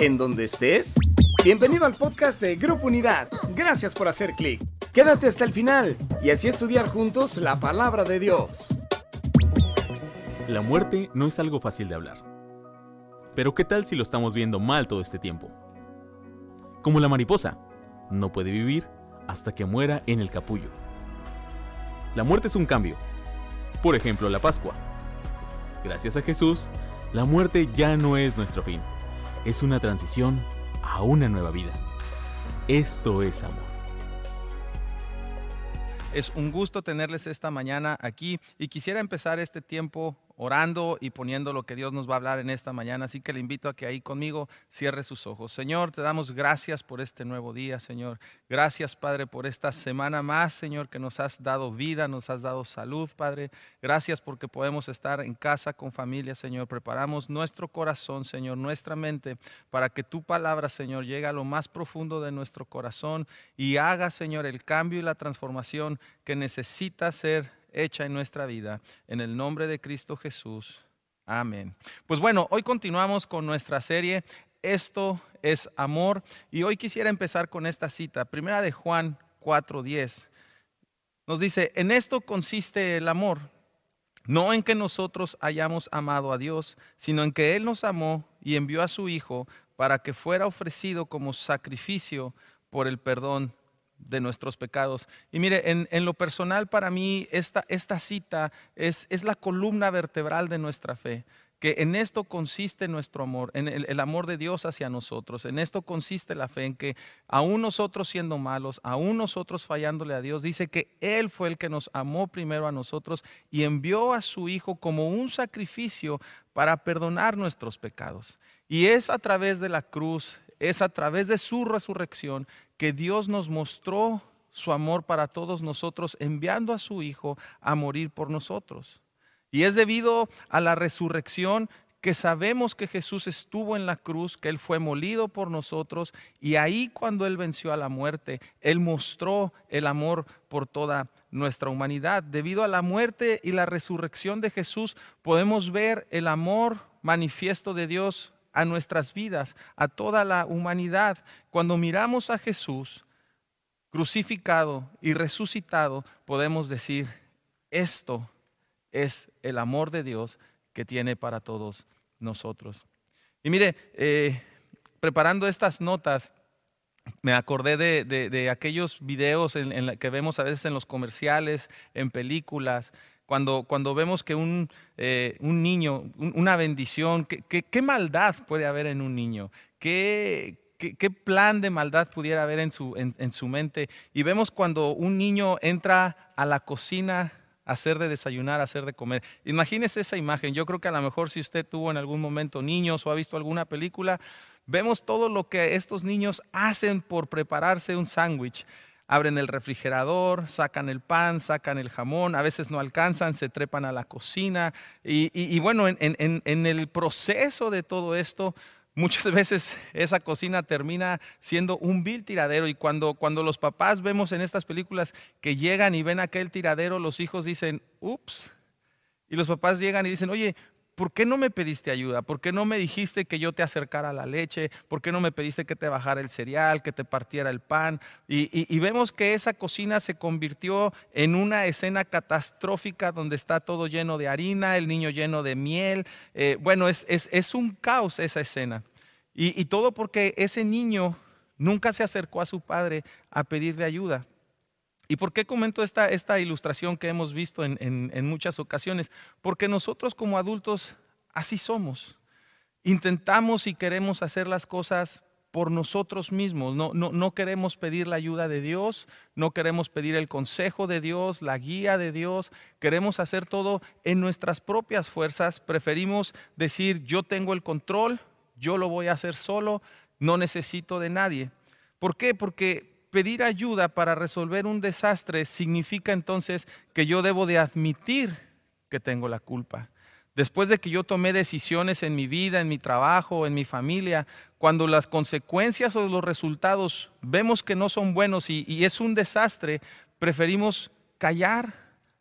en donde estés. Bienvenido al podcast de Grupo Unidad. Gracias por hacer clic. Quédate hasta el final y así estudiar juntos la palabra de Dios. La muerte no es algo fácil de hablar. Pero ¿qué tal si lo estamos viendo mal todo este tiempo? Como la mariposa, no puede vivir hasta que muera en el capullo. La muerte es un cambio. Por ejemplo, la Pascua. Gracias a Jesús, la muerte ya no es nuestro fin. Es una transición a una nueva vida. Esto es amor. Es un gusto tenerles esta mañana aquí y quisiera empezar este tiempo orando y poniendo lo que Dios nos va a hablar en esta mañana. Así que le invito a que ahí conmigo cierre sus ojos. Señor, te damos gracias por este nuevo día, Señor. Gracias, Padre, por esta semana más, Señor, que nos has dado vida, nos has dado salud, Padre. Gracias porque podemos estar en casa con familia, Señor. Preparamos nuestro corazón, Señor, nuestra mente, para que tu palabra, Señor, llegue a lo más profundo de nuestro corazón y haga, Señor, el cambio y la transformación que necesita ser hecha en nuestra vida. En el nombre de Cristo Jesús. Amén. Pues bueno, hoy continuamos con nuestra serie Esto es amor y hoy quisiera empezar con esta cita, primera de Juan 4:10. Nos dice, en esto consiste el amor, no en que nosotros hayamos amado a Dios, sino en que Él nos amó y envió a su Hijo para que fuera ofrecido como sacrificio por el perdón de nuestros pecados. Y mire, en, lo personal para mí esta, esta cita es, es, la columna vertebral de nuestra fe, que en esto consiste nuestro amor, en el, el, amor de Dios hacia nosotros. En esto consiste la fe, en que aún nosotros siendo malos, aún nosotros fallándole a Dios, dice que Él fue el que nos amó primero a nosotros y envió a su Hijo como un sacrificio para perdonar nuestros pecados. Y es a través de la cruz, es a través de su resurrección que Dios nos mostró su amor para todos nosotros, enviando a su Hijo a morir por nosotros. Y es debido a la resurrección que sabemos que Jesús estuvo en la cruz, que Él fue molido por nosotros, y ahí cuando Él venció a la muerte, Él mostró el amor por toda nuestra humanidad. Debido a la muerte y la resurrección de Jesús, podemos ver el amor manifiesto de Dios a nuestras vidas, a toda la humanidad. Cuando miramos a Jesús crucificado y resucitado, podemos decir, esto es el amor de Dios que tiene para todos nosotros. Y mire, eh, preparando estas notas, me acordé de, aquellos videos en, que vemos a veces en los comerciales, en películas, cuando, cuando vemos que un, eh, un niño, una bendición, ¿qué, maldad puede haber en un niño? ¿Qué, qué, plan de maldad pudiera haber en su, en, su mente? Y vemos cuando un niño entra a la cocina hacer de desayunar, hacer de comer. Imagínese esa imagen. Yo creo que a lo mejor si usted tuvo en algún momento niños o ha visto alguna película, vemos todo lo que estos niños hacen por prepararse un sándwich abren el refrigerador, sacan el pan, sacan el jamón, a veces no alcanzan, se trepan a la cocina. Y, bueno, en, el proceso de todo esto, muchas veces esa cocina termina siendo un vil tiradero. Y cuando, cuando los papás vemos en estas películas que llegan y ven aquel tiradero, los hijos dicen, ups. Y los papás llegan y dicen, oye, ¿por qué no me pediste ayuda? ¿Por qué no me dijiste que yo te acercara la leche? ¿Por qué no me pediste que te bajara el cereal, que te partiera el pan? Y, vemos que esa cocina se convirtió en una escena catastrófica donde está todo lleno de harina, el niño lleno de miel. Eh, bueno, es, un caos esa escena. Y, todo porque ese niño nunca se acercó a su padre a pedirle ayuda. ¿Y por qué comento esta, esta ilustración que hemos visto en, muchas ocasiones? Porque nosotros como adultos así somos. Intentamos y queremos hacer las cosas por nosotros mismos. No, no, no, queremos pedir la ayuda de Dios, no queremos pedir el consejo de Dios, la guía de Dios. Queremos hacer todo en nuestras propias fuerzas. Preferimos decir, yo tengo el control, yo lo voy a hacer solo, no necesito de nadie. ¿Por qué? Porque pedir ayuda para resolver un desastre significa entonces que yo debo de admitir que tengo la culpa. Después de que yo tomé decisiones en mi vida, en mi trabajo, en mi familia, cuando las consecuencias o los resultados vemos que no son buenos y, es un desastre, preferimos callar.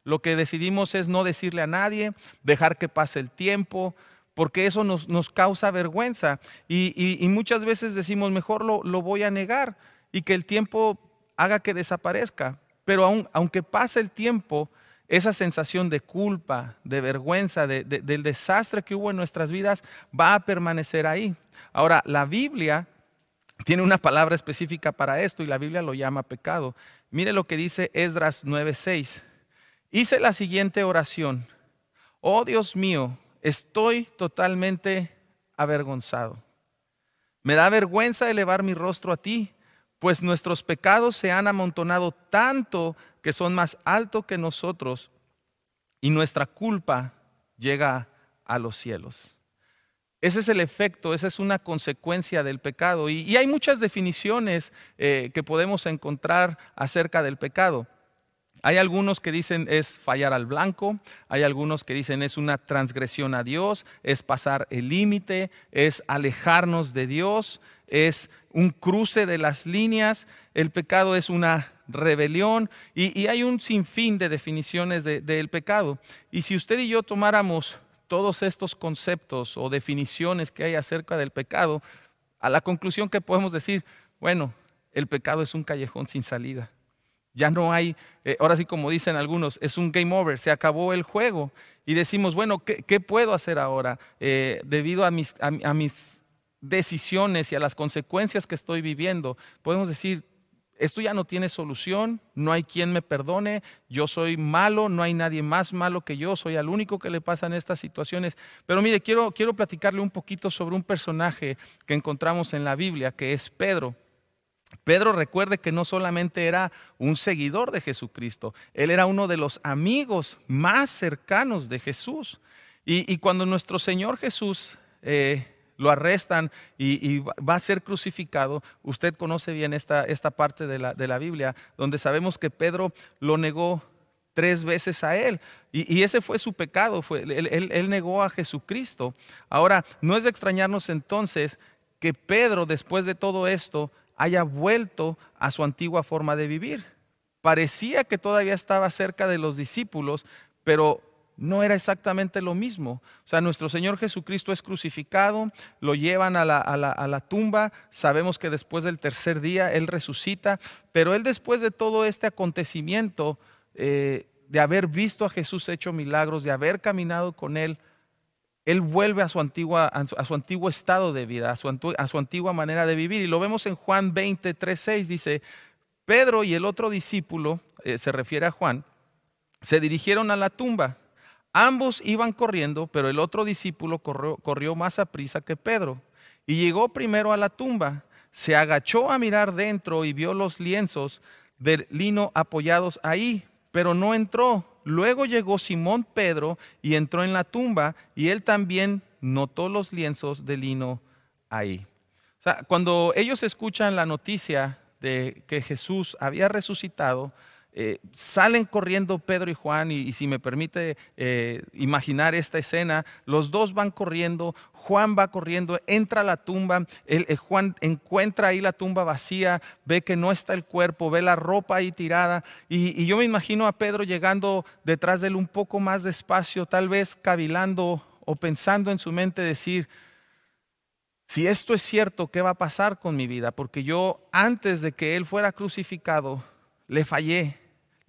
Lo que decidimos es no decirle a nadie, dejar que pase el tiempo, porque eso nos, causa vergüenza. Y, muchas veces decimos, mejor lo, voy a negar y que el tiempo haga que desaparezca. Pero aunque pase el tiempo, esa sensación de culpa, de vergüenza, del desastre que hubo en nuestras vidas va a permanecer ahí. Ahora, la Biblia tiene una palabra específica para esto y la Biblia lo llama pecado. Mire lo que dice Esdras 9:6. Hice la siguiente oración. Oh Dios mío, estoy totalmente avergonzado. Me da vergüenza elevar mi rostro a ti, pues nuestros pecados se han amontonado tanto que son más altos que nosotros y nuestra culpa llega a los cielos. Ese es el efecto, esa es una consecuencia del pecado. Y, hay muchas definiciones eh, que podemos encontrar acerca del pecado. Hay algunos que dicen es fallar al blanco, hay algunos que dicen es una transgresión a Dios, es pasar el límite, es alejarnos de Dios, es un cruce de las líneas, el pecado es una rebelión y, hay un sinfín de definiciones del pecado. Y si usted y yo tomáramos todos estos conceptos o definiciones que hay acerca del pecado, a la conclusión que podemos decir, bueno, el pecado es un callejón sin salida. Ya no hay, eh, ahora sí como dicen algunos, es un game over, se acabó el juego. Y decimos, bueno, ¿qué, puedo hacer ahora? Eh, debido a mis, a mis decisiones y a las consecuencias que estoy viviendo, podemos decir, esto ya no tiene solución, no hay quien me perdone, yo soy malo, no hay nadie más malo que yo, soy al único que le pasan estas situaciones. Pero mire, quiero, quiero platicarle un poquito sobre un personaje que encontramos en la Biblia, que es Pedro. Pedro recuerde que no solamente era un seguidor de Jesucristo, él era uno de los amigos más cercanos de Jesús. Y, cuando nuestro Señor Jesús eh, lo arrestan y, va a ser crucificado. Usted conoce bien esta, esta parte de la, de la, Biblia, donde sabemos que Pedro lo negó tres veces a él. Y, ese fue su pecado, fue, él, él negó a Jesucristo. Ahora, no es de extrañarnos entonces que Pedro, después de todo esto, haya vuelto a su antigua forma de vivir. Parecía que todavía estaba cerca de los discípulos, pero no era exactamente lo mismo. O sea, nuestro Señor Jesucristo es crucificado, lo llevan a la, tumba, sabemos que después del tercer día Él resucita, pero Él después de todo este acontecimiento, eh, de haber visto a Jesús hecho milagros, de haber caminado con Él, Él vuelve a su, antigua, a su, antiguo estado de vida, a su, a su, antigua manera de vivir. Y lo vemos en Juan 20, 3, 6, dice, Pedro y el otro discípulo, eh, se refiere a Juan, se dirigieron a la tumba Ambos iban corriendo, pero el otro discípulo corrió, más a prisa que Pedro. Y llegó primero a la tumba, se agachó a mirar dentro y vio los lienzos de lino apoyados ahí, pero no entró. Luego llegó Simón Pedro y entró en la tumba y él también notó los lienzos de lino ahí. O sea, cuando ellos escuchan la noticia de que Jesús había resucitado, eh, salen corriendo Pedro y Juan, y, si me permite eh, imaginar esta escena, los dos van corriendo, Juan va corriendo, entra a la tumba, el, Juan encuentra ahí la tumba vacía, ve que no está el cuerpo, ve la ropa ahí tirada, y yo me imagino a Pedro llegando detrás de él un poco más despacio, tal vez cavilando o pensando en su mente decir, si esto es cierto, ¿qué va a pasar con mi vida? Porque yo antes de que Él fuera crucificado, le fallé,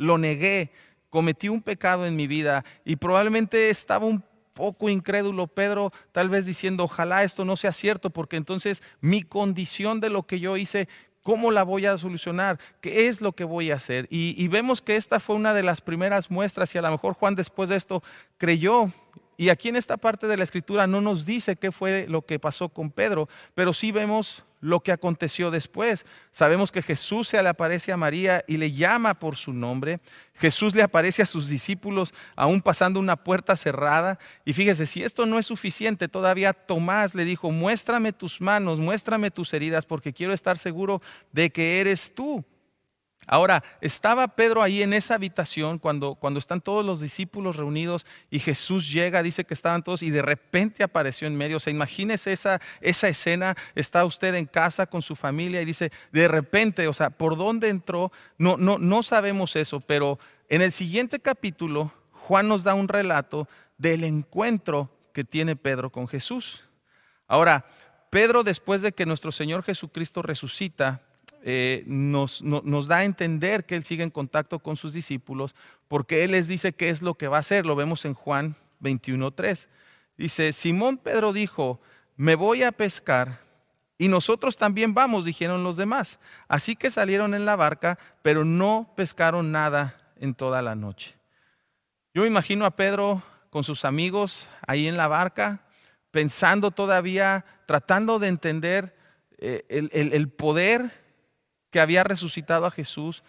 lo negué, cometí un pecado en mi vida y probablemente estaba un poco incrédulo Pedro, tal vez diciendo, ojalá esto no sea cierto, porque entonces mi condición de lo que yo hice, ¿cómo la voy a solucionar? ¿Qué es lo que voy a hacer? Y, vemos que esta fue una de las primeras muestras y a lo mejor Juan después de esto creyó y aquí en esta parte de la escritura no nos dice qué fue lo que pasó con Pedro, pero sí vemos lo que aconteció después. Sabemos que Jesús se le aparece a María y le llama por su nombre. Jesús le aparece a sus discípulos aún pasando una puerta cerrada. Y fíjese, si esto no es suficiente, todavía Tomás le dijo, muéstrame tus manos, muéstrame tus heridas, porque quiero estar seguro de que eres tú. Ahora, estaba Pedro ahí en esa habitación cuando, cuando están todos los discípulos reunidos y Jesús llega, dice que estaban todos y de repente apareció en medio. O sea, imagínese esa, esa escena, está usted en casa con su familia y dice, de repente, o sea, ¿por dónde entró? No, no, no sabemos eso, pero en el siguiente capítulo Juan nos da un relato del encuentro que tiene Pedro con Jesús. Ahora, Pedro, después de que nuestro Señor Jesucristo resucita, eh, nos, nos, da a entender que Él sigue en contacto con sus discípulos, porque Él les dice qué es lo que va a hacer. Lo vemos en Juan 21.3. Dice, Simón Pedro dijo, me voy a pescar. Y nosotros también vamos, dijeron los demás. Así que salieron en la barca, pero no pescaron nada en toda la noche. Yo me imagino a Pedro con sus amigos ahí en la barca, pensando todavía, tratando de entender eh, el, poder que había resucitado a Jesús,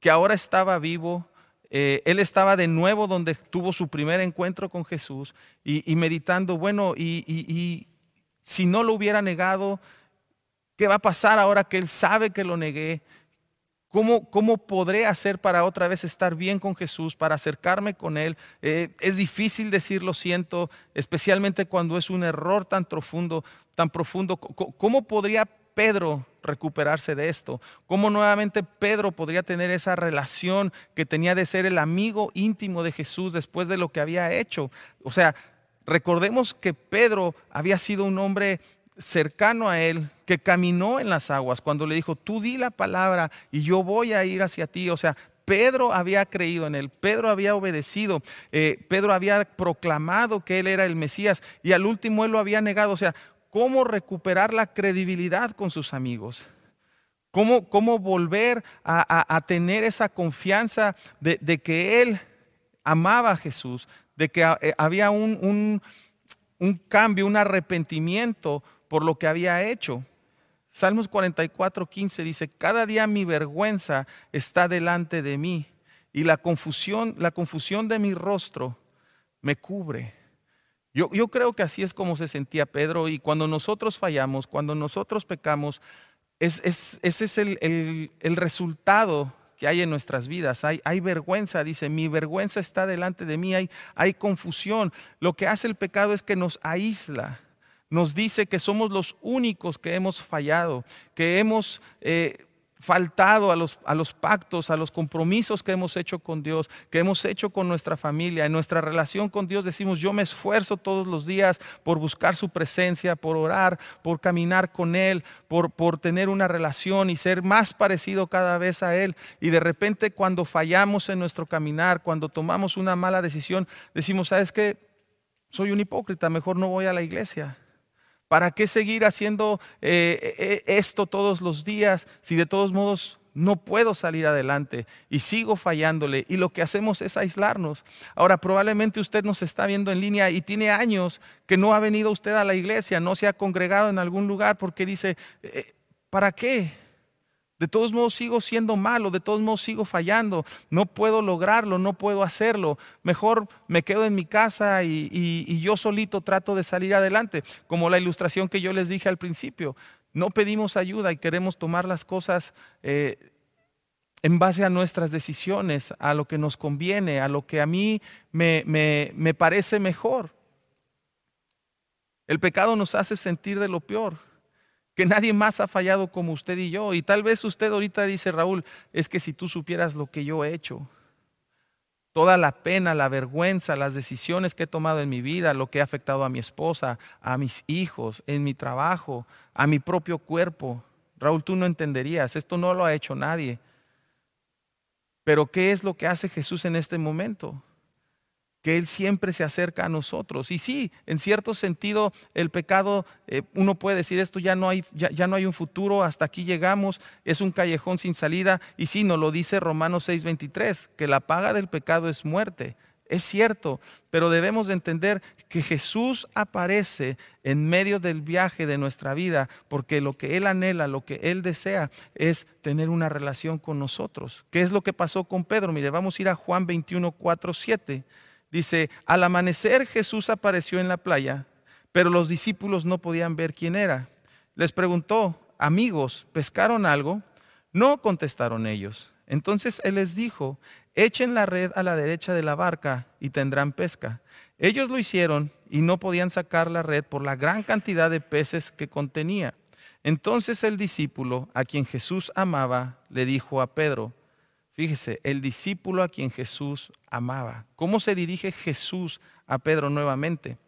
que ahora estaba vivo, eh, él estaba de nuevo donde tuvo su primer encuentro con Jesús y, meditando, bueno, y, si no lo hubiera negado, ¿qué va a pasar ahora que él sabe que lo negué? ¿Cómo, ¿Cómo, podré hacer para otra vez estar bien con Jesús, para acercarme con Él? Eh, es difícil decir lo siento, especialmente cuando es un error tan profundo, tan profundo. ¿Cómo podría Pedro recuperarse de esto? ¿Cómo nuevamente Pedro podría tener esa relación que tenía de ser el amigo íntimo de Jesús después de lo que había hecho? O sea, recordemos que Pedro había sido un hombre cercano a él que caminó en las aguas cuando le dijo, tú di la palabra y yo voy a ir hacia ti. O sea, Pedro había creído en él, Pedro había obedecido, eh, Pedro había proclamado que él era el Mesías y al último él lo había negado. O sea, ¿cómo recuperar la credibilidad con sus amigos? ¿Cómo, cómo volver a, tener esa confianza de, que él amaba a Jesús, de que eh, había un, un, un cambio, un arrepentimiento por lo que había hecho. Salmos 44, 15 dice, cada día mi vergüenza está delante de mí y la confusión, la confusión de mi rostro me cubre. Yo, creo que así es como se sentía Pedro y cuando nosotros fallamos, cuando nosotros pecamos, es, ese es el, resultado que hay en nuestras vidas. Hay, vergüenza, dice, mi vergüenza está delante de mí, hay, hay confusión. Lo que hace el pecado es que nos aísla nos dice que somos los únicos que hemos fallado, que hemos eh, faltado a los, a los pactos, a los compromisos que hemos hecho con Dios, que hemos hecho con nuestra familia. En nuestra relación con Dios decimos, yo me esfuerzo todos los días por buscar su presencia, por orar, por caminar con Él, por, por tener una relación y ser más parecido cada vez a Él. Y de repente cuando fallamos en nuestro caminar, cuando tomamos una mala decisión, decimos, ¿sabes qué? Soy un hipócrita, mejor no voy a la iglesia. ¿Para qué seguir haciendo eh, eh, esto todos los días si de todos modos no puedo salir adelante y sigo fallándole y lo que hacemos es aislarnos. Ahora, probablemente usted nos está viendo en línea y tiene años que no ha venido usted a la iglesia, no se ha congregado en algún lugar porque dice, eh, ¿para qué? De todos modos sigo siendo malo, de todos modos sigo fallando, no puedo lograrlo, no puedo hacerlo. Mejor me quedo en mi casa y, yo solito trato de salir adelante, como la ilustración que yo les dije al principio. No pedimos ayuda y queremos tomar las cosas eh, en base a nuestras decisiones, a lo que nos conviene, a lo que a mí me, me parece mejor. El pecado nos hace sentir de lo peor que nadie más ha fallado como usted y yo. Y tal vez usted ahorita dice, Raúl, es que si tú supieras lo que yo he hecho, toda la pena, la vergüenza, las decisiones que he tomado en mi vida, lo que ha afectado a mi esposa, a mis hijos, en mi trabajo, a mi propio cuerpo. Raúl, tú no entenderías, esto no lo ha hecho nadie. Pero ¿qué es lo que hace Jesús en este momento? Que Él siempre se acerca a nosotros. Y sí, en cierto sentido, el pecado, eh, uno puede decir esto, ya no, hay, ya, no hay un futuro, hasta aquí llegamos, es un callejón sin salida. Y sí, nos lo dice Romanos 6:23, que la paga del pecado es muerte. Es cierto, pero debemos de entender que Jesús aparece en medio del viaje de nuestra vida, porque lo que Él anhela, lo que Él desea es tener una relación con nosotros. ¿Qué es lo que pasó con Pedro? Mire, vamos a ir a Juan 21, 4, 7. Dice, al amanecer Jesús apareció en la playa, pero los discípulos no podían ver quién era. Les preguntó, amigos, ¿pescaron algo? No contestaron ellos. Entonces él les dijo, echen la red a la derecha de la barca y tendrán pesca. Ellos lo hicieron y no podían sacar la red por la gran cantidad de peces que contenía. Entonces el discípulo, a quien Jesús amaba, le dijo a Pedro, Fíjese, el discípulo a quien Jesús amaba. ¿Cómo se dirige Jesús a Pedro nuevamente?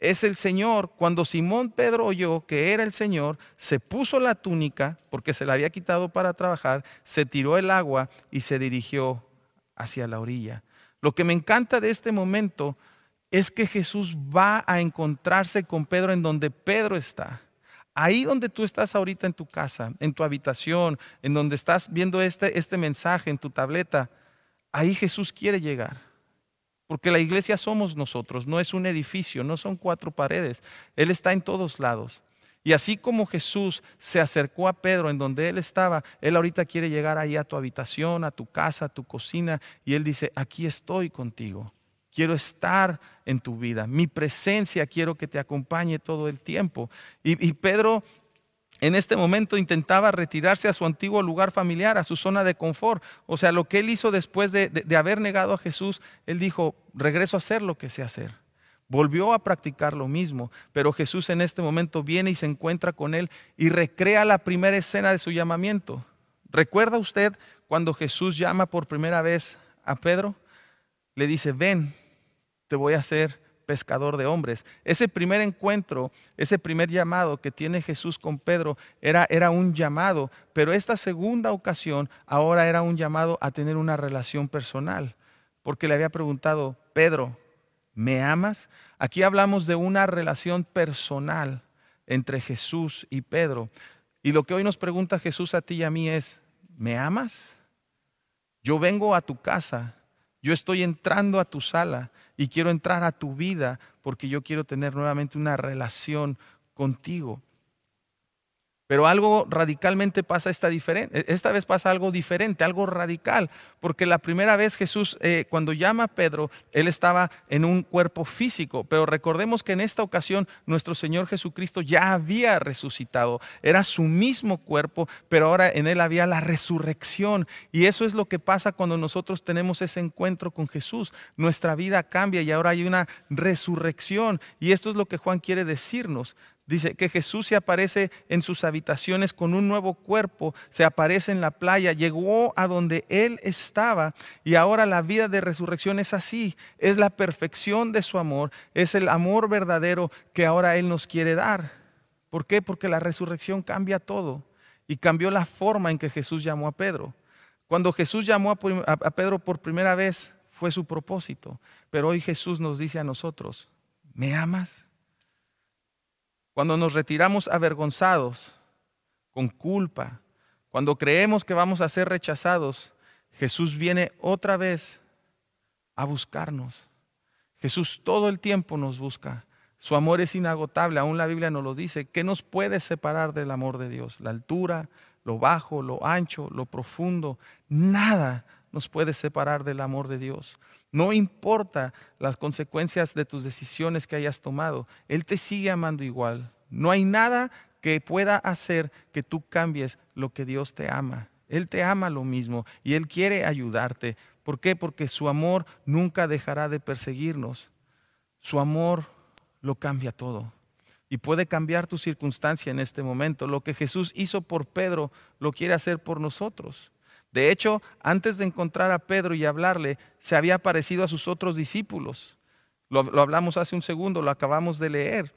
es el Señor. Cuando Simón Pedro oyó que era el Señor, se puso la túnica, porque se la había quitado para trabajar, se tiró el agua y se dirigió hacia la orilla. Lo que me encanta de este momento es que Jesús va a encontrarse con Pedro en donde Pedro está. Ahí donde tú estás ahorita en tu casa, en tu habitación, en donde estás viendo este, este mensaje en tu tableta, ahí Jesús quiere llegar. Porque la iglesia somos nosotros, no es un edificio, no son cuatro paredes. Él está en todos lados. Y así como Jesús se acercó a Pedro en donde él estaba, él ahorita quiere llegar ahí a tu habitación, a tu casa, a tu cocina, y él dice, aquí estoy contigo. Quiero estar en tu vida. Mi presencia quiero que te acompañe todo el tiempo. Y, Pedro en este momento intentaba retirarse a su antiguo lugar familiar, a su zona de confort. O sea, lo que él hizo después de, haber negado a Jesús, él dijo, regreso a hacer lo que sé hacer. Volvió a practicar lo mismo, pero Jesús en este momento viene y se encuentra con él y recrea la primera escena de su llamamiento. ¿Recuerda usted cuando Jesús llama por primera vez a Pedro? Le dice, ven, te voy a hacer pescador de hombres. Ese primer encuentro, ese primer llamado que tiene Jesús con Pedro era, era un llamado, pero esta segunda ocasión ahora era un llamado a tener una relación personal, porque le había preguntado, Pedro, ¿me amas? Aquí hablamos de una relación personal entre Jesús y Pedro. Y lo que hoy nos pregunta Jesús a ti y a mí es, ¿me amas? Yo vengo a tu casa yo estoy entrando a tu sala y quiero entrar a tu vida porque yo quiero tener nuevamente una relación contigo. Pero algo radicalmente pasa esta diferente. Esta vez pasa algo diferente, algo radical, porque la primera vez Jesús, eh, cuando llama a Pedro, él estaba en un cuerpo físico, pero recordemos que en esta ocasión nuestro Señor Jesucristo ya había resucitado, era su mismo cuerpo, pero ahora en él había la resurrección. Y eso es lo que pasa cuando nosotros tenemos ese encuentro con Jesús. Nuestra vida cambia y ahora hay una resurrección. Y esto es lo que Juan quiere decirnos. Dice que Jesús se aparece en sus habitaciones con un nuevo cuerpo, se aparece en la playa, llegó a donde Él estaba y ahora la vida de resurrección es así, es la perfección de su amor, es el amor verdadero que ahora Él nos quiere dar. ¿Por qué? Porque la resurrección cambia todo y cambió la forma en que Jesús llamó a Pedro. Cuando Jesús llamó a Pedro por primera vez fue su propósito, pero hoy Jesús nos dice a nosotros, ¿me amas? Cuando nos retiramos avergonzados, con culpa, cuando creemos que vamos a ser rechazados, Jesús viene otra vez a buscarnos. Jesús todo el tiempo nos busca. Su amor es inagotable, aún la Biblia nos lo dice. ¿Qué nos puede separar del amor de Dios? La altura, lo bajo, lo ancho, lo profundo. Nada nos puede separar del amor de Dios. No importa las consecuencias de tus decisiones que hayas tomado, Él te sigue amando igual. No hay nada que pueda hacer que tú cambies lo que Dios te ama. Él te ama lo mismo y Él quiere ayudarte. ¿Por qué? Porque su amor nunca dejará de perseguirnos. Su amor lo cambia todo y puede cambiar tu circunstancia en este momento. Lo que Jesús hizo por Pedro lo quiere hacer por nosotros. De hecho, antes de encontrar a Pedro y hablarle, se había parecido a sus otros discípulos. Lo, hablamos hace un segundo, lo acabamos de leer.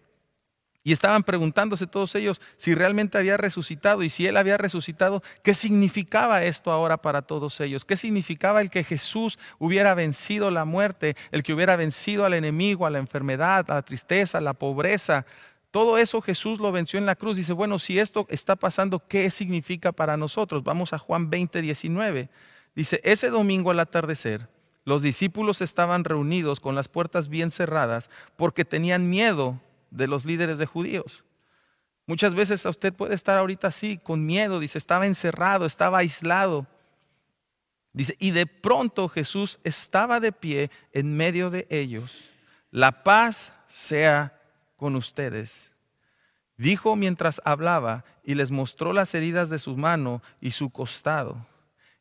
Y estaban preguntándose todos ellos si realmente había resucitado y si él había resucitado, ¿qué significaba esto ahora para todos ellos? ¿Qué significaba el que Jesús hubiera vencido la muerte, el que hubiera vencido al enemigo, a la enfermedad, a la tristeza, a la pobreza? Todo eso Jesús lo venció en la cruz. Dice, bueno, si esto está pasando, ¿qué significa para nosotros? Vamos a Juan 20, 19. Dice, ese domingo al atardecer, los discípulos estaban reunidos con las puertas bien cerradas porque tenían miedo de los líderes de judíos. Muchas veces usted puede estar ahorita así, con miedo, dice, estaba encerrado, estaba aislado. Dice, y de pronto Jesús estaba de pie en medio de ellos. La paz sea con ustedes. Dijo mientras hablaba y les mostró las heridas de su mano y su costado.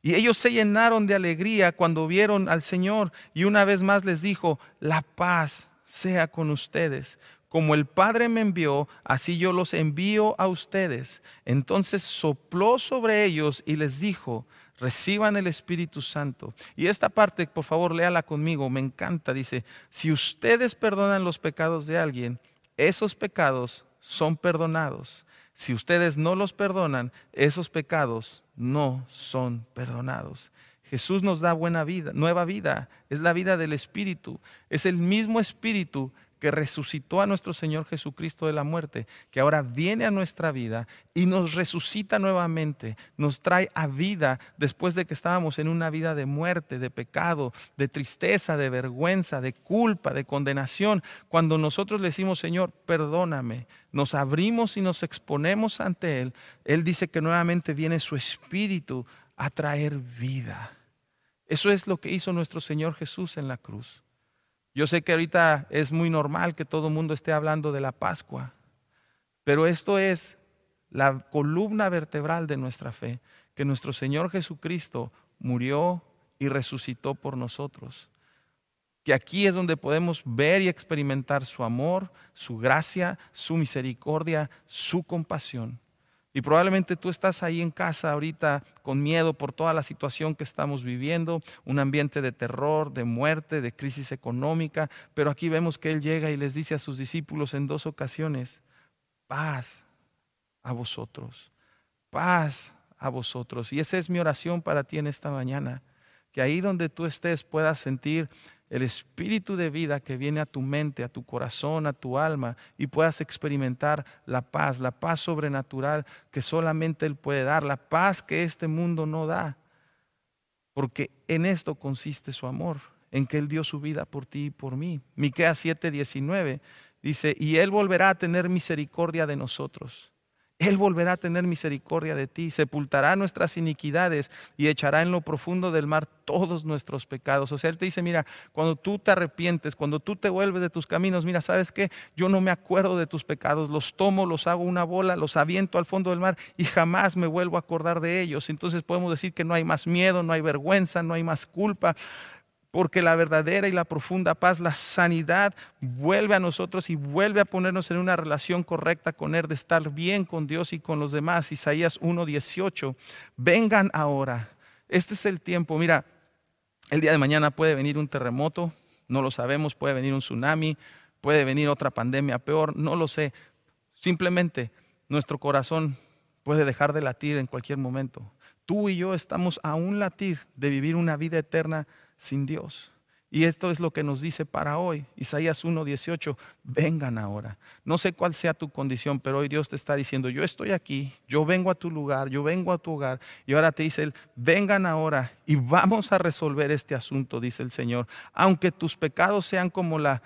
Y ellos se llenaron de alegría cuando vieron al Señor y una vez más les dijo, la paz sea con ustedes. Como el Padre me envió, así yo los envío a ustedes. Entonces sopló sobre ellos y les dijo, reciban el Espíritu Santo. Y esta parte, por favor, léala conmigo, me encanta. Dice, si ustedes perdonan los pecados de alguien, esos pecados son perdonados. Si ustedes no los perdonan, esos pecados no son perdonados. Jesús nos da buena vida, nueva vida, es la vida del Espíritu, es el mismo Espíritu que resucitó a nuestro Señor Jesucristo de la muerte, que ahora viene a nuestra vida y nos resucita nuevamente, nos trae a vida después de que estábamos en una vida de muerte, de pecado, de tristeza, de vergüenza, de culpa, de condenación. Cuando nosotros le decimos, Señor, perdóname, nos abrimos y nos exponemos ante Él, Él dice que nuevamente viene su Espíritu a traer vida. Eso es lo que hizo nuestro Señor Jesús en la cruz. Yo sé que ahorita es muy normal que todo el mundo esté hablando de la Pascua, pero esto es la columna vertebral de nuestra fe, que nuestro Señor Jesucristo murió y resucitó por nosotros. Que aquí es donde podemos ver y experimentar su amor, su gracia, su misericordia, su compasión. Y probablemente tú estás ahí en casa ahorita con miedo por toda la situación que estamos viviendo, un ambiente de terror, de muerte, de crisis económica, pero aquí vemos que Él llega y les dice a sus discípulos en dos ocasiones, paz a vosotros, paz a vosotros. Y esa es mi oración para ti en esta mañana, que ahí donde tú estés puedas sentir el espíritu de vida que viene a tu mente, a tu corazón, a tu alma y puedas experimentar la paz, la paz sobrenatural que solamente Él puede dar, la paz que este mundo no da. Porque en esto consiste su amor, en que Él dio su vida por ti y por mí. Miqueas 7:19 dice, "Y Él volverá a tener misericordia de nosotros." Él volverá a tener misericordia de ti, sepultará nuestras iniquidades y echará en lo profundo del mar todos nuestros pecados. O sea, Él te dice, mira, cuando tú te arrepientes, cuando tú te vuelves de tus caminos, mira, ¿sabes qué? Yo no me acuerdo de tus pecados, los tomo, los hago una bola, los aviento al fondo del mar y jamás me vuelvo a acordar de ellos. Entonces podemos decir que no hay más miedo, no hay vergüenza, no hay más culpa, porque la verdadera y la profunda paz, la sanidad, vuelve a nosotros y vuelve a ponernos en una relación correcta con Él, de estar bien con Dios y con los demás. Isaías 1.18, vengan ahora. Este es el tiempo. Mira, el día de mañana puede venir un terremoto, no lo sabemos, puede venir un tsunami, puede venir otra pandemia peor, no lo sé. Simplemente nuestro corazón puede dejar de latir en cualquier momento. Tú y yo estamos a un latir de vivir una vida eterna sin Dios. Y esto es lo que nos dice para hoy. Isaías 1:18, vengan ahora. No sé cuál sea tu condición, pero hoy Dios te está diciendo, yo estoy aquí, yo vengo a tu lugar, yo vengo a tu hogar. Y ahora te dice Él, vengan ahora y vamos a resolver este asunto, dice el Señor. Aunque tus pecados sean como la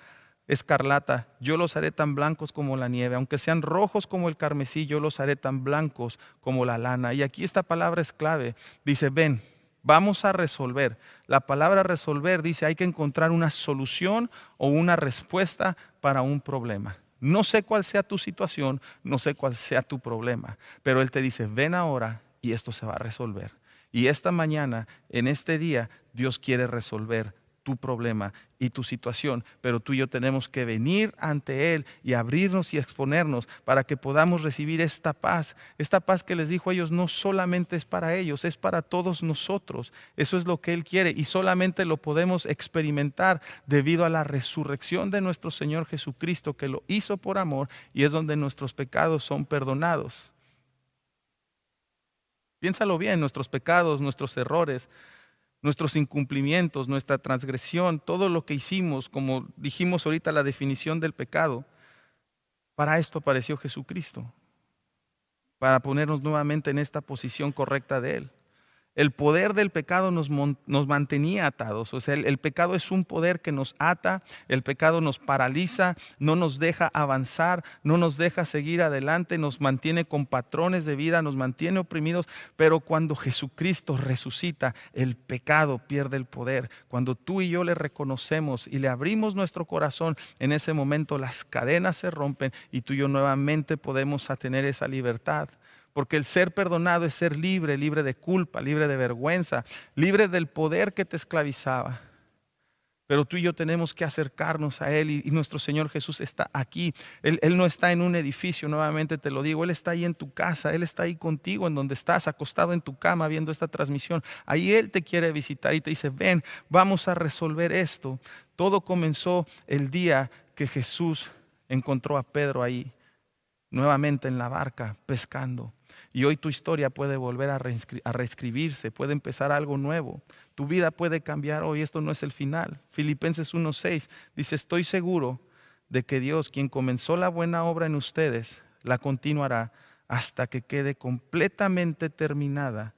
escarlata, yo los haré tan blancos como la nieve. Aunque sean rojos como el carmesí, yo los haré tan blancos como la lana. Y aquí esta palabra es clave. Dice, ven Vamos a resolver. La palabra resolver dice hay que encontrar una solución o una respuesta para un problema. No sé cuál sea tu situación, no sé cuál sea tu problema, pero Él te dice, ven ahora y esto se va a resolver. Y esta mañana, en este día, Dios quiere resolver tu problema y tu situación, pero tú y yo tenemos que venir ante Él y abrirnos y exponernos para que podamos recibir esta paz. Esta paz que les dijo a ellos no solamente es para ellos, es para todos nosotros. Eso es lo que Él quiere y solamente lo podemos experimentar debido a la resurrección de nuestro Señor Jesucristo que lo hizo por amor y es donde nuestros pecados son perdonados. Piénsalo bien, nuestros pecados, nuestros errores nuestros incumplimientos, nuestra transgresión, todo lo que hicimos, como dijimos ahorita la definición del pecado, para esto apareció Jesucristo, para ponernos nuevamente en esta posición correcta de Él. El poder del pecado nos, nos mantenía atados. O sea, el, el, pecado es un poder que nos ata, el pecado nos paraliza, no nos deja avanzar, no nos deja seguir adelante, nos mantiene con patrones de vida, nos mantiene oprimidos. Pero cuando Jesucristo resucita, el pecado pierde el poder. Cuando tú y yo le reconocemos y le abrimos nuestro corazón, en ese momento las cadenas se rompen y tú y yo nuevamente podemos tener esa libertad. Porque el ser perdonado es ser libre, libre de culpa, libre de vergüenza, libre del poder que te esclavizaba. Pero tú y yo tenemos que acercarnos a Él y, nuestro Señor Jesús está aquí. Él, él, no está en un edificio, nuevamente te lo digo. Él está ahí en tu casa, Él está ahí contigo en donde estás, acostado en tu cama viendo esta transmisión. Ahí Él te quiere visitar y te dice, ven, vamos a resolver esto. Todo comenzó el día que Jesús encontró a Pedro ahí, nuevamente en la barca, pescando. Y hoy tu historia puede volver a, reescribirse, puede empezar algo nuevo. Tu vida puede cambiar hoy, esto no es el final. Filipenses 1.6 dice, estoy seguro de que Dios, quien comenzó la buena obra en ustedes, la continuará hasta que quede completamente terminada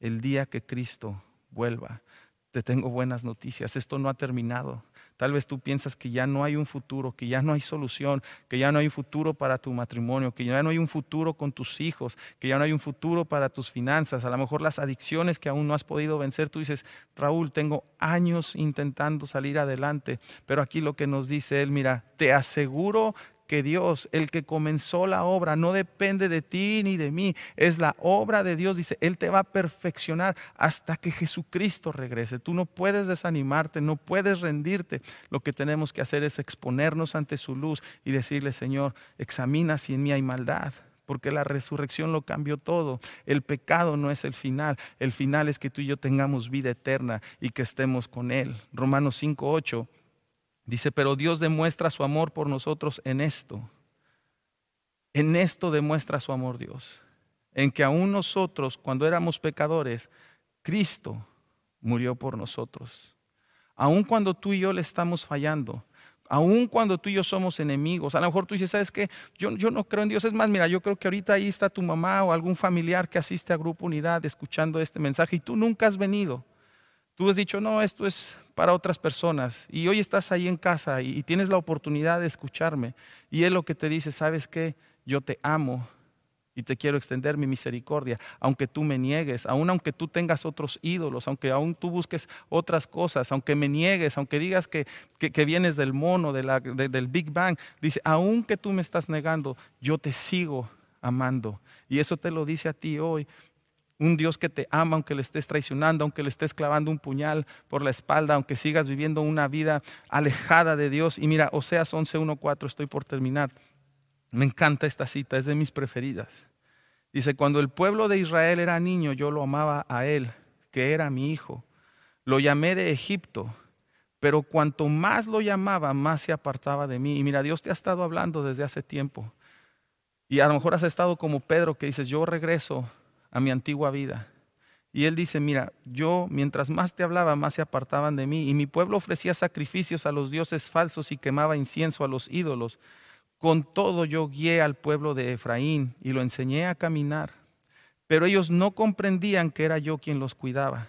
el día que Cristo vuelva. Te tengo buenas noticias, esto no ha terminado. Tal vez tú piensas que ya no hay un futuro, que ya no hay solución, que ya no hay un futuro para tu matrimonio, que ya no hay un futuro con tus hijos, que ya no hay un futuro para tus finanzas, a lo mejor las adicciones que aún no has podido vencer. Tú dices, Raúl, tengo años intentando salir adelante, pero aquí lo que nos dice él, mira, te aseguro que Dios, el que comenzó la obra, no depende de ti ni de mí, es la obra de Dios. Dice, Él te va a perfeccionar hasta que Jesucristo regrese. Tú no puedes desanimarte, no puedes rendirte. Lo que tenemos que hacer es exponernos ante su luz y decirle, Señor, examina si en mí hay maldad porque la resurrección lo cambió todo. El pecado no es el final, el final es que tú y yo tengamos vida eterna y que estemos con Él. Romanos 5:8 Dice, pero Dios demuestra su amor por nosotros en esto. En esto demuestra su amor Dios. En que aún nosotros, cuando éramos pecadores, Cristo murió por nosotros. Aún cuando tú y yo le estamos fallando, aún cuando tú y yo somos enemigos, a lo mejor tú dices, ¿sabes qué? Yo, yo no creo en Dios. Es más, mira, yo creo que ahorita ahí está tu mamá o algún familiar que asiste a Grupo Unidad escuchando este mensaje y tú nunca has venido. Tú has dicho, no, esto es para otras personas. Y hoy estás ahí en casa y, tienes la oportunidad de escucharme. Y Él lo que te dice, ¿sabes qué? Yo te amo y te quiero extender mi misericordia, aunque tú me niegues, aun aunque tú tengas otros ídolos, aunque aún tú busques otras cosas, aunque me niegues, aunque digas que, que, vienes del mono, de del Big Bang, dice, aunque tú me estás negando, yo te sigo amando. Y eso te lo dice a ti hoy. Un Dios que te ama aunque le estés traicionando, aunque le estés clavando un puñal por la espalda, aunque sigas viviendo una vida alejada de Dios. Y mira, Oseas 11.1.4, estoy por terminar. Me encanta esta cita, es de mis preferidas. Dice, cuando el pueblo de Israel era niño, yo lo amaba a él, que era mi hijo. Lo llamé de Egipto, pero cuanto más lo llamaba, más se apartaba de mí. Y mira, Dios te ha estado hablando desde hace tiempo. Y a lo mejor has estado como Pedro, que dices, yo regreso a mi antigua vida. Y él dice, mira, yo mientras más te hablaba, más se apartaban de mí. Y mi pueblo ofrecía sacrificios a los dioses falsos y quemaba incienso a los ídolos. Con todo yo guié al pueblo de Efraín y lo enseñé a caminar. Pero ellos no comprendían que era yo quien los cuidaba.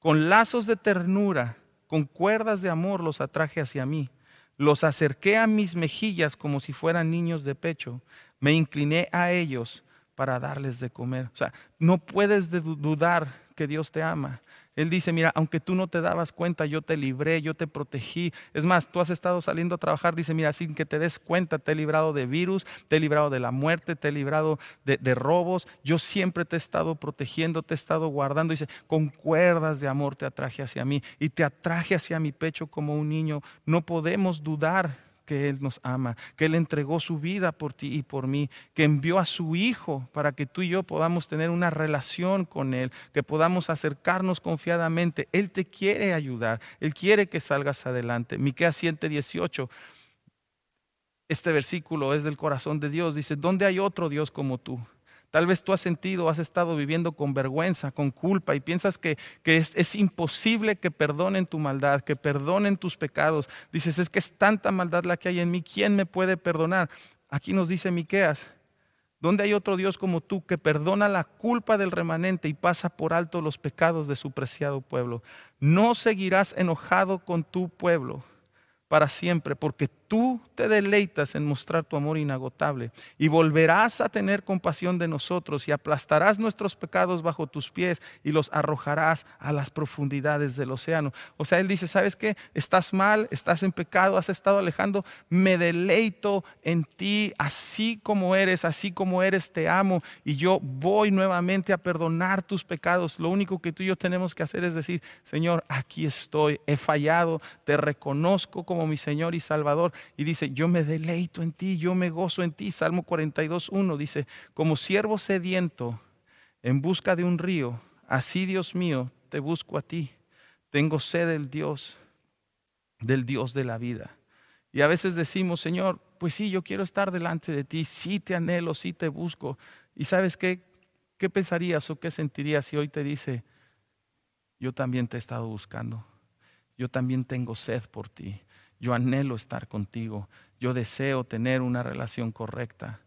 Con lazos de ternura, con cuerdas de amor los atraje hacia mí. Los acerqué a mis mejillas como si fueran niños de pecho. Me incliné a ellos para darles de comer. O sea, no puedes dudar que Dios te ama. Él dice, mira, aunque tú no te dabas cuenta, yo te libré, yo te protegí. Es más, tú has estado saliendo a trabajar, dice, mira, sin que te des cuenta, te he librado de virus, te he librado de la muerte, te he librado de, de robos. Yo siempre te he estado protegiendo, te he estado guardando. Dice, con cuerdas de amor te atraje hacia mí y te atraje hacia mi pecho como un niño. No podemos dudar que Él nos ama, que Él entregó su vida por ti y por mí, que envió a su Hijo para que tú y yo podamos tener una relación con Él, que podamos acercarnos confiadamente. Él te quiere ayudar, Él quiere que salgas adelante. Miqueas 7:18. Este versículo es del corazón de Dios. Dice, ¿dónde hay otro Dios como tú? Tal vez tú has sentido, has estado viviendo con vergüenza, con culpa y piensas que, es, es, imposible que perdonen tu maldad, que perdonen tus pecados. Dices, es que es tanta maldad la que hay en mí, ¿quién me puede perdonar? Aquí nos dice Miqueas, ¿dónde hay otro Dios como tú que perdona la culpa del remanente y pasa por alto los pecados de su preciado pueblo? No seguirás enojado con tu pueblo para siempre, porque tú te deleitas en mostrar tu amor inagotable y volverás a tener compasión de nosotros y aplastarás nuestros pecados bajo tus pies y los arrojarás a las profundidades del océano. O sea, él dice, ¿sabes qué? Estás mal, estás en pecado, has estado alejando, me deleito en ti así como eres, así como eres, te amo y yo voy nuevamente a perdonar tus pecados. Lo único que tú y yo tenemos que hacer es decir, Señor, aquí estoy, he fallado, te reconozco como mi Señor y Salvador y dice, yo me deleito en ti, yo me gozo en ti. Salmo 42, 1 dice, como siervo sediento en busca de un río, así Dios mío, te busco a ti. Tengo sed del Dios, del Dios de la vida. Y a veces decimos, Señor, pues sí, yo quiero estar delante de ti, sí te anhelo, sí te busco. ¿Y sabes qué? ¿Qué pensarías o qué sentirías si hoy te dice, yo también te he estado buscando, yo también tengo sed por ti, yo anhelo estar contigo, yo deseo tener una relación correcta?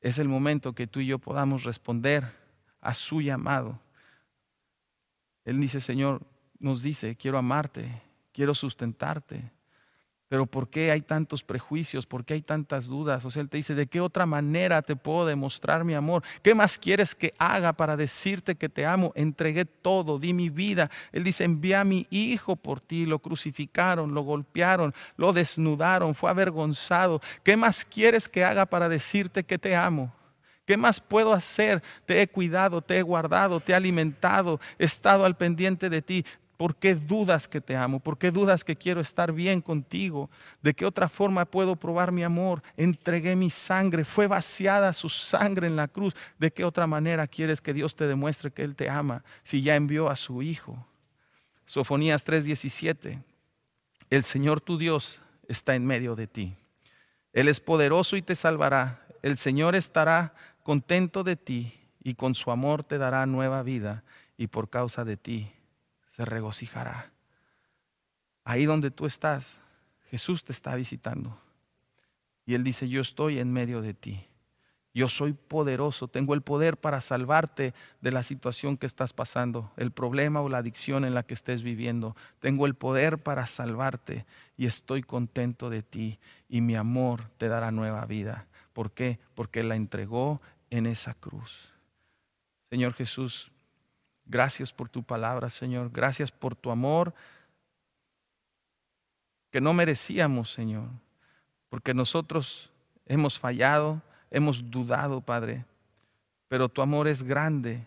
Es el momento que tú y yo podamos responder a su llamado. Él dice, Señor, nos dice, quiero amarte, quiero sustentarte. Pero ¿por qué hay tantos prejuicios? ¿Por qué hay tantas dudas? O sea, Él te dice, ¿de qué otra manera te puedo demostrar mi amor? ¿Qué más quieres que haga para decirte que te amo? Entregué todo, di mi vida. Él dice, envía a mi hijo por ti. Lo crucificaron, lo golpearon, lo desnudaron, fue avergonzado. ¿Qué más quieres que haga para decirte que te amo? ¿Qué más puedo hacer? Te he cuidado, te he guardado, te he alimentado, he estado al pendiente de ti. ¿Por qué dudas que te amo? ¿Por qué dudas que quiero estar bien contigo? ¿De qué otra forma puedo probar mi amor? Entregué mi sangre, fue vaciada su sangre en la cruz. ¿De qué otra manera quieres que Dios te demuestre que Él te ama si ya envió a su Hijo? Sofonías 3:17. El Señor tu Dios está en medio de ti. Él es poderoso y te salvará. El Señor estará contento de ti y con su amor te dará nueva vida y por causa de ti se regocijará. Ahí donde tú estás, Jesús te está visitando. Y Él dice, yo estoy en medio de ti. Yo soy poderoso, tengo el poder para salvarte de la situación que estás pasando, el problema o la adicción en la que estés viviendo. Tengo el poder para salvarte y estoy contento de ti y mi amor te dará nueva vida. ¿Por qué? Porque la entregó en esa cruz. Señor Jesús, Gracias por tu palabra, Señor. Gracias por tu amor que no merecíamos, Señor. Porque nosotros hemos fallado, hemos dudado, Padre. Pero tu amor es grande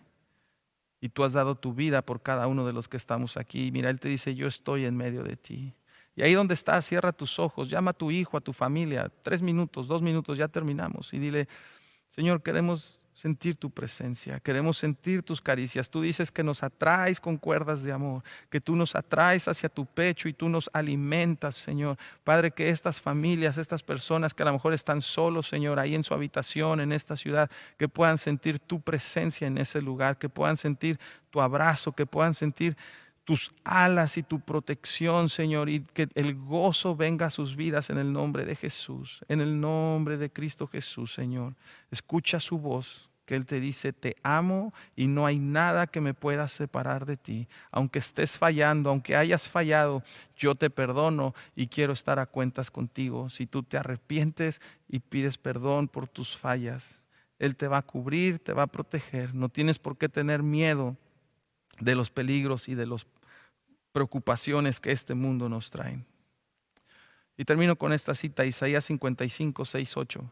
y tú has dado tu vida por cada uno de los que estamos aquí. Mira, Él te dice, yo estoy en medio de ti. Y ahí donde estás, cierra tus ojos, llama a tu hijo, a tu familia, tres minutos, dos minutos, ya terminamos. Y dile, Señor, queremos sentir tu presencia, queremos sentir tus caricias. Tú dices que nos atraes con cuerdas de amor, que tú nos atraes hacia tu pecho y tú nos alimentas, Señor. Padre, que estas familias, estas personas que a lo mejor están solos, Señor, ahí en su habitación, en esta ciudad, que puedan sentir tu presencia en ese lugar, que puedan sentir tu abrazo, que puedan sentir tus alas y tu protección, Señor, y que el gozo venga a sus vidas en el nombre de Jesús, en el nombre de Cristo Jesús, Señor. Escucha su voz que Él te dice, te amo y no hay nada que me pueda separar de ti. Aunque estés fallando, aunque hayas fallado, yo te perdono y quiero estar a cuentas contigo. Si tú te arrepientes y pides perdón por tus fallas, Él te va a cubrir, te va a proteger. No tienes por qué tener miedo de los peligros y de las preocupaciones que este mundo nos trae. Y termino con esta cita, Isaías 55, 6, 8.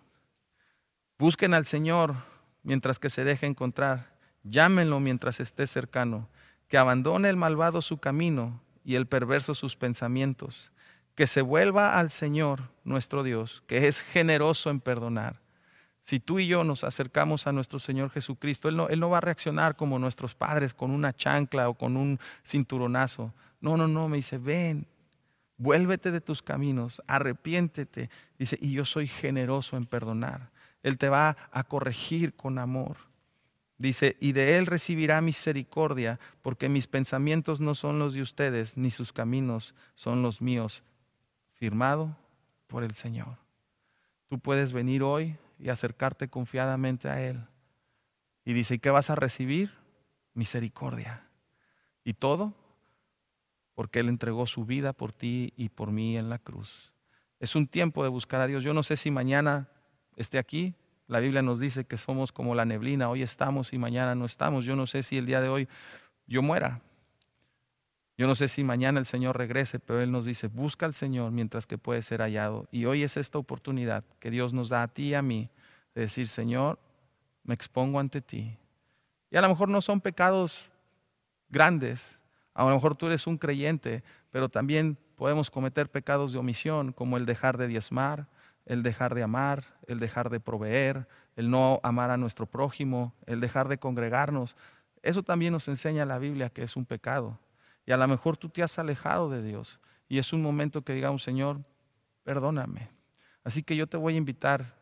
Busquen al Señor mientras que se deje encontrar. Llámenlo mientras esté cercano. Que abandone el malvado su camino y el perverso sus pensamientos. Que se vuelva al Señor nuestro Dios, que es generoso en perdonar. Si tú y yo nos acercamos a nuestro Señor Jesucristo, Él no, Él no va a reaccionar como nuestros padres con una chancla o con un cinturonazo. No, no, no, me dice, ven, vuélvete de tus caminos, arrepiéntete. Dice, y yo soy generoso en perdonar. Él te va a corregir con amor. Dice, y de Él recibirá misericordia, porque mis pensamientos no son los de ustedes, ni sus caminos son los míos. Firmado por el Señor. Tú puedes venir hoy y acercarte confiadamente a Él. Y dice, ¿y qué vas a recibir? Misericordia. Y todo porque Él entregó su vida por ti y por mí en la cruz. Es un tiempo de buscar a Dios. Yo no sé si mañana esté aquí. La Biblia nos dice que somos como la neblina, hoy estamos y mañana no estamos. Yo no sé si el día de hoy yo muera. Yo no sé si mañana el Señor regrese, pero Él nos dice, busca al Señor mientras que puede ser hallado. Y hoy es esta oportunidad que Dios nos da a ti y a mí de decir, Señor, me expongo ante ti. Y a lo mejor no son pecados grandes, a lo mejor tú eres un creyente, pero también podemos cometer pecados de omisión, como el dejar de diezmar, el dejar de amar, el dejar de proveer, el no amar a nuestro prójimo, el dejar de congregarnos. Eso también nos enseña la Biblia que es un pecado. Y a lo mejor tú te has alejado de Dios y es un momento que digamos, Señor, perdóname. Así que yo te voy a invitar,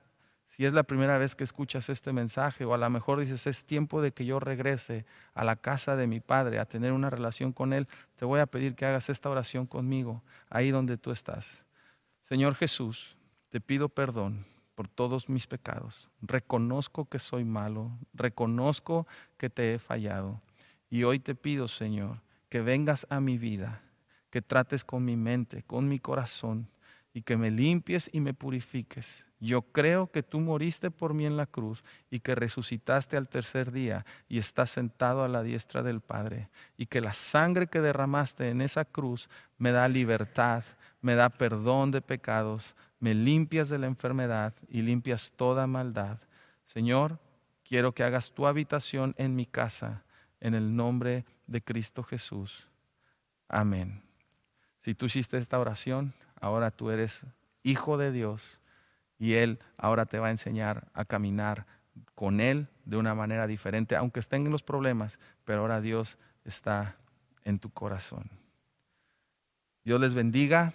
si es la primera vez que escuchas este mensaje o a lo mejor dices, es tiempo de que yo regrese a la casa de mi Padre, a tener una relación con Él, te voy a pedir que hagas esta oración conmigo, ahí donde tú estás. Señor Jesús, te pido perdón por todos mis pecados. Reconozco que soy malo, reconozco que te he fallado. Y hoy te pido, Señor, que vengas a mi vida, que trates con mi mente, con mi corazón, y que me limpies y me purifiques. Yo creo que tú moriste por mí en la cruz y que resucitaste al tercer día y estás sentado a la diestra del Padre. Y que la sangre que derramaste en esa cruz me da libertad, me da perdón de pecados, me limpias de la enfermedad y limpias toda maldad. Señor, quiero que hagas tu habitación en mi casa, en el nombre de Cristo Jesús. Amén. Si tú hiciste esta oración, ahora tú eres hijo de Dios y Él ahora te va a enseñar a caminar con Él de una manera diferente, aunque estén los problemas, pero ahora Dios está en tu corazón. Dios les bendiga